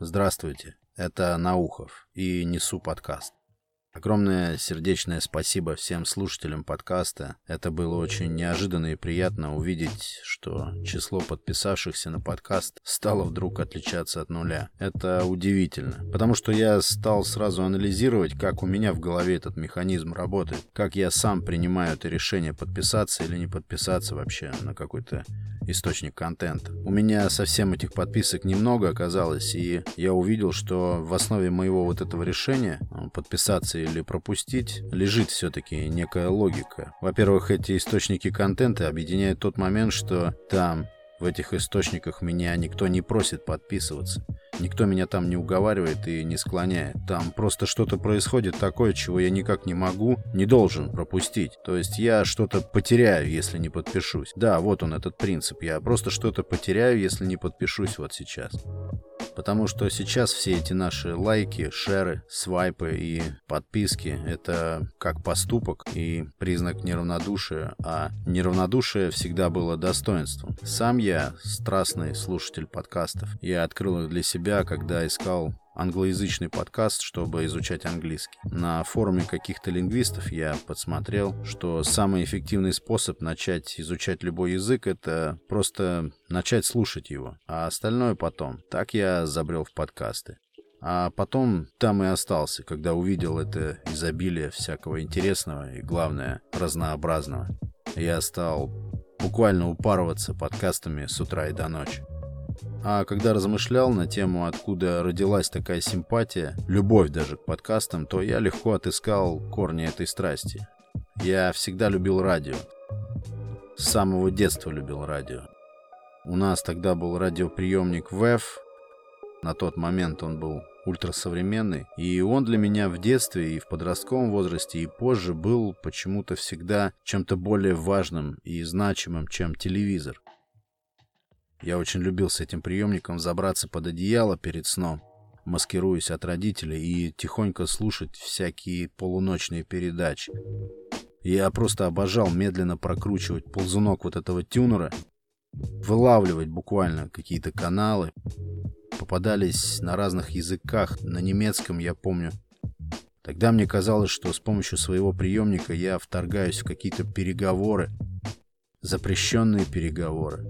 Здравствуйте, это Наухов и Несу подкаст. Огромное сердечное спасибо всем слушателям подкаста. Это было очень неожиданно и приятно увидеть, что число подписавшихся на подкаст стало вдруг отличаться от нуля. Это удивительно, потому что я стал сразу анализировать, как у меня в голове этот механизм работает, как я сам принимаю это решение подписаться или не подписаться вообще на какой-то источник контента. У меня совсем этих подписок немного оказалось, и я увидел, что в основе моего вот этого решения подписаться или пропустить, лежит все-таки некая логика. Во-первых, эти источники контента объединяют тот момент, что там, в этих источниках, меня никто не просит подписываться. Никто меня там не уговаривает и не склоняет. Там просто что-то происходит такое, чего я никак не могу, не должен пропустить. То есть я что-то потеряю, если не подпишусь. Да, вот он этот принцип. Я просто что-то потеряю, если не подпишусь вот сейчас. Потому что сейчас все эти наши лайки, шеры, свайпы и подписки — это как поступок и признак неравнодушия, а неравнодушие всегда было достоинством. Сам я страстный слушатель подкастов. Я открыл их для себя, когда искал англоязычный подкаст, чтобы изучать английский. На форуме каких-то лингвистов я подсмотрел, что самый эффективный способ начать изучать любой язык — это просто начать слушать его, а остальное потом. Так я забрел в подкасты. А потом там и остался, когда увидел это изобилие всякого интересного и, главное, разнообразного. Я стал буквально упарываться подкастами с утра и до ночи. А когда размышлял на тему, откуда родилась такая симпатия, любовь даже к подкастам, то я легко отыскал корни этой страсти. Я всегда любил радио. С самого детства любил радио. У нас тогда был радиоприемник VEF. На тот момент он был ультрасовременный. И он для меня в детстве и в подростковом возрасте и позже был почему-то всегда чем-то более важным и значимым, чем телевизор. Я очень любил с этим приемником забраться под одеяло перед сном, маскируясь от родителей, и тихонько слушать всякие полуночные передачи. Я просто обожал медленно прокручивать ползунок вот этого тюнера, вылавливать буквально какие-то каналы. Попадались на разных языках, на немецком, я помню. Тогда мне казалось, что с помощью своего приемника я вторгаюсь в какие-то переговоры, запрещенные переговоры.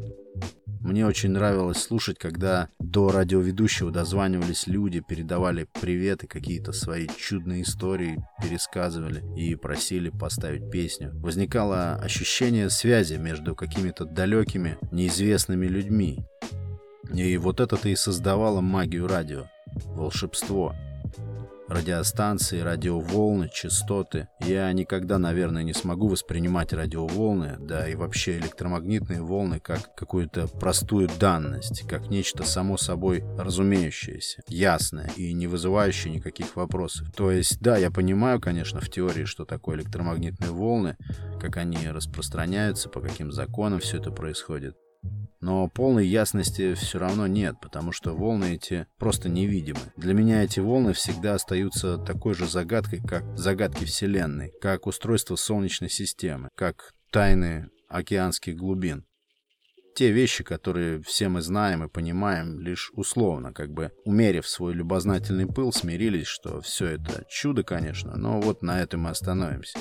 Мне очень нравилось слушать, когда до радиоведущего дозванивались люди, передавали приветы, какие-то свои чудные истории пересказывали и просили поставить песню. Возникало ощущение связи между какими-то далекими, неизвестными людьми. И вот это-то и создавало магию радио. Волшебство радиостанции, радиоволны, частоты. Я никогда, наверное, не смогу воспринимать радиоволны, да и вообще электромагнитные волны, как какую-то простую данность, как нечто само собой разумеющееся, ясное и не вызывающее никаких вопросов. То есть, да, я понимаю, конечно, в теории, что такое электромагнитные волны, как они распространяются, по каким законам все это происходит. Но полной ясности все равно нет, потому что волны эти просто невидимы. Для меня эти волны всегда остаются такой же загадкой, как загадки Вселенной, как устройство Солнечной системы, как тайны океанских глубин. Те вещи, которые все мы знаем и понимаем, лишь условно, как бы умерив свой любознательный пыл, смирились, что все это чудо, конечно, но вот на этом мы остановимся.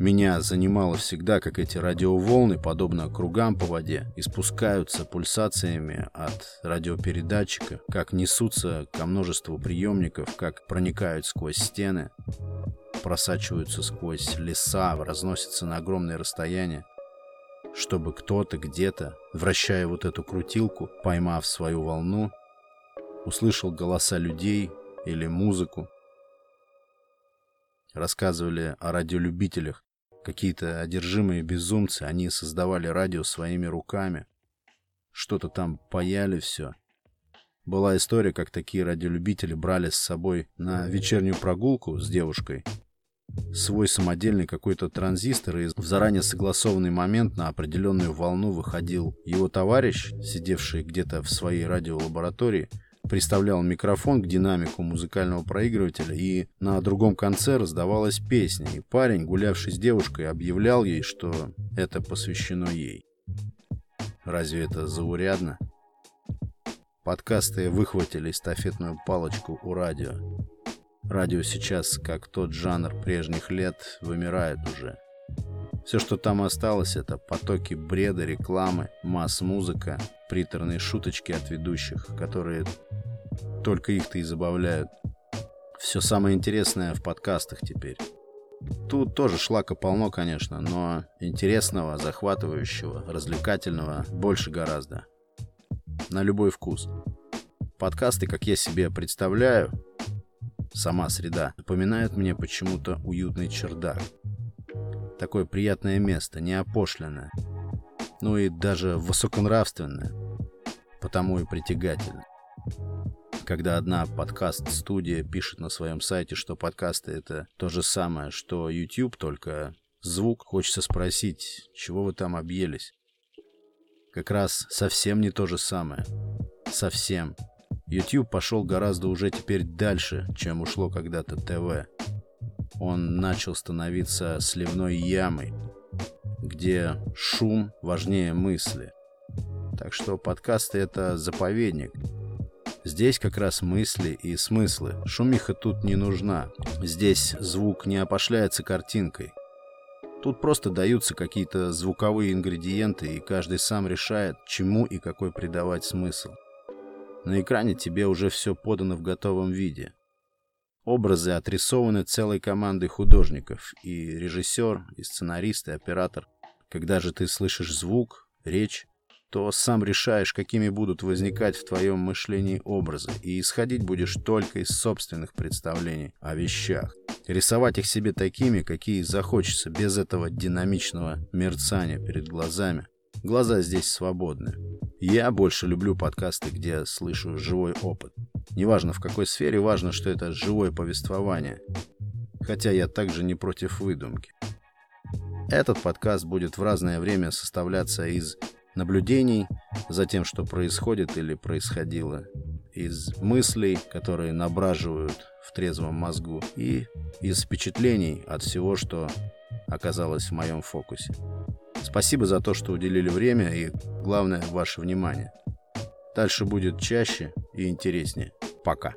Меня занимало всегда, как эти радиоволны, подобно кругам по воде, испускаются пульсациями от радиопередатчика, как несутся ко множеству приемников, как проникают сквозь стены, просачиваются сквозь леса, разносятся на огромные расстояния, чтобы кто-то где-то, вращая вот эту крутилку, поймав свою волну, услышал голоса людей или музыку, рассказывали о радиолюбителях, Какие-то одержимые безумцы, они создавали радио своими руками. Что-то там паяли все. Была история, как такие радиолюбители брали с собой на вечернюю прогулку с девушкой свой самодельный какой-то транзистор, и в заранее согласованный момент на определенную волну выходил его товарищ, сидевший где-то в своей радиолаборатории, приставлял микрофон к динамику музыкального проигрывателя, и на другом конце раздавалась песня, и парень, гулявший с девушкой, объявлял ей, что это посвящено ей. Разве это заурядно? подкасты выхватили эстафетную палочку у радио. Радио сейчас, как тот жанр прежних лет, вымирает уже. Все, что там осталось, это потоки бреда, рекламы, масс-музыка, приторные шуточки от ведущих, которые только их-то и забавляют. Все самое интересное в подкастах теперь. Тут тоже шлака полно, конечно, но интересного, захватывающего, развлекательного больше гораздо. На любой вкус. Подкасты, как я себе представляю, сама среда, напоминают мне почему-то уютный чердак. Такое приятное место, не опошленное. Ну и даже высоконравственное. Потому и притягательно когда одна подкаст-студия пишет на своем сайте, что подкасты это то же самое, что YouTube, только звук, хочется спросить, чего вы там объелись? Как раз совсем не то же самое. Совсем. YouTube пошел гораздо уже теперь дальше, чем ушло когда-то ТВ. Он начал становиться сливной ямой, где шум важнее мысли. Так что подкасты — это заповедник, Здесь как раз мысли и смыслы. Шумиха тут не нужна. Здесь звук не опошляется картинкой. Тут просто даются какие-то звуковые ингредиенты, и каждый сам решает, чему и какой придавать смысл. На экране тебе уже все подано в готовом виде. Образы отрисованы целой командой художников, и режиссер, и сценарист, и оператор. Когда же ты слышишь звук, речь, то сам решаешь, какими будут возникать в твоем мышлении образы, и исходить будешь только из собственных представлений о вещах. Рисовать их себе такими, какие захочется, без этого динамичного мерцания перед глазами. Глаза здесь свободны. Я больше люблю подкасты, где слышу живой опыт. Неважно в какой сфере, важно, что это живое повествование. Хотя я также не против выдумки. Этот подкаст будет в разное время составляться из наблюдений за тем, что происходит или происходило, из мыслей, которые набраживают в трезвом мозгу, и из впечатлений от всего, что оказалось в моем фокусе. Спасибо за то, что уделили время и, главное, ваше внимание. Дальше будет чаще и интереснее. Пока.